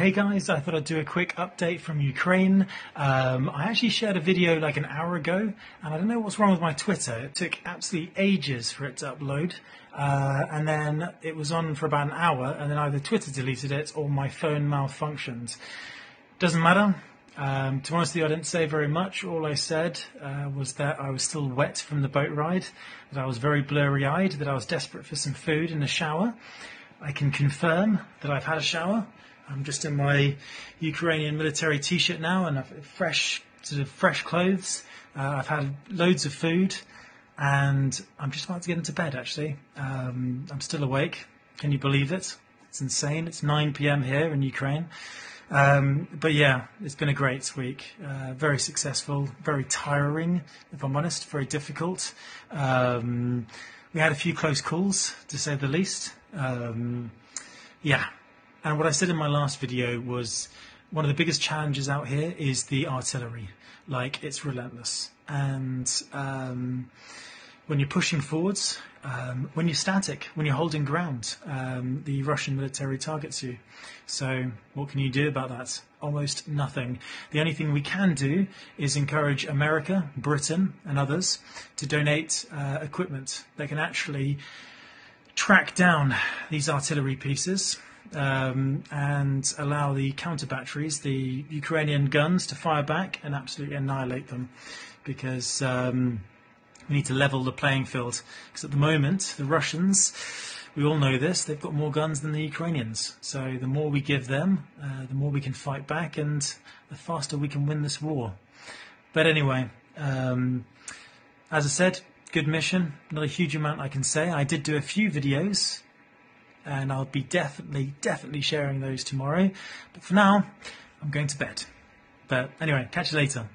Hey guys, I thought I'd do a quick update from Ukraine. Um, I actually shared a video like an hour ago, and I don't know what's wrong with my Twitter. It took absolutely ages for it to upload, uh, and then it was on for about an hour, and then either Twitter deleted it or my phone malfunctioned. Doesn't matter. Um, to be honest I didn't say very much. All I said uh, was that I was still wet from the boat ride, that I was very blurry eyed, that I was desperate for some food and a shower. I can confirm that I've had a shower. I'm just in my Ukrainian military t-shirt now and I've fresh, sort of fresh clothes. Uh, I've had loads of food and I'm just about to get into bed actually. Um, I'm still awake. Can you believe it? It's insane. It's 9 p.m. here in Ukraine. Um, but yeah, it's been a great week. Uh, very successful, very tiring, if I'm honest, very difficult. Um, we had a few close calls, to say the least. Um, yeah, and what I said in my last video was one of the biggest challenges out here is the artillery. Like, it's relentless. And um, when you're pushing forwards, um, when you're static, when you're holding ground, um, the Russian military targets you. So, what can you do about that? Almost nothing. The only thing we can do is encourage America, Britain, and others to donate uh, equipment that can actually track down these artillery pieces um, and allow the counter batteries, the Ukrainian guns, to fire back and absolutely annihilate them because um, we need to level the playing field. Because at the moment, the Russians, we all know this, they've got more guns than the Ukrainians. So the more we give them, uh, the more we can fight back and the faster we can win this war. But anyway, um, as I said, good mission. Not a huge amount I can say. I did do a few videos and I'll be definitely, definitely sharing those tomorrow. But for now, I'm going to bed. But anyway, catch you later.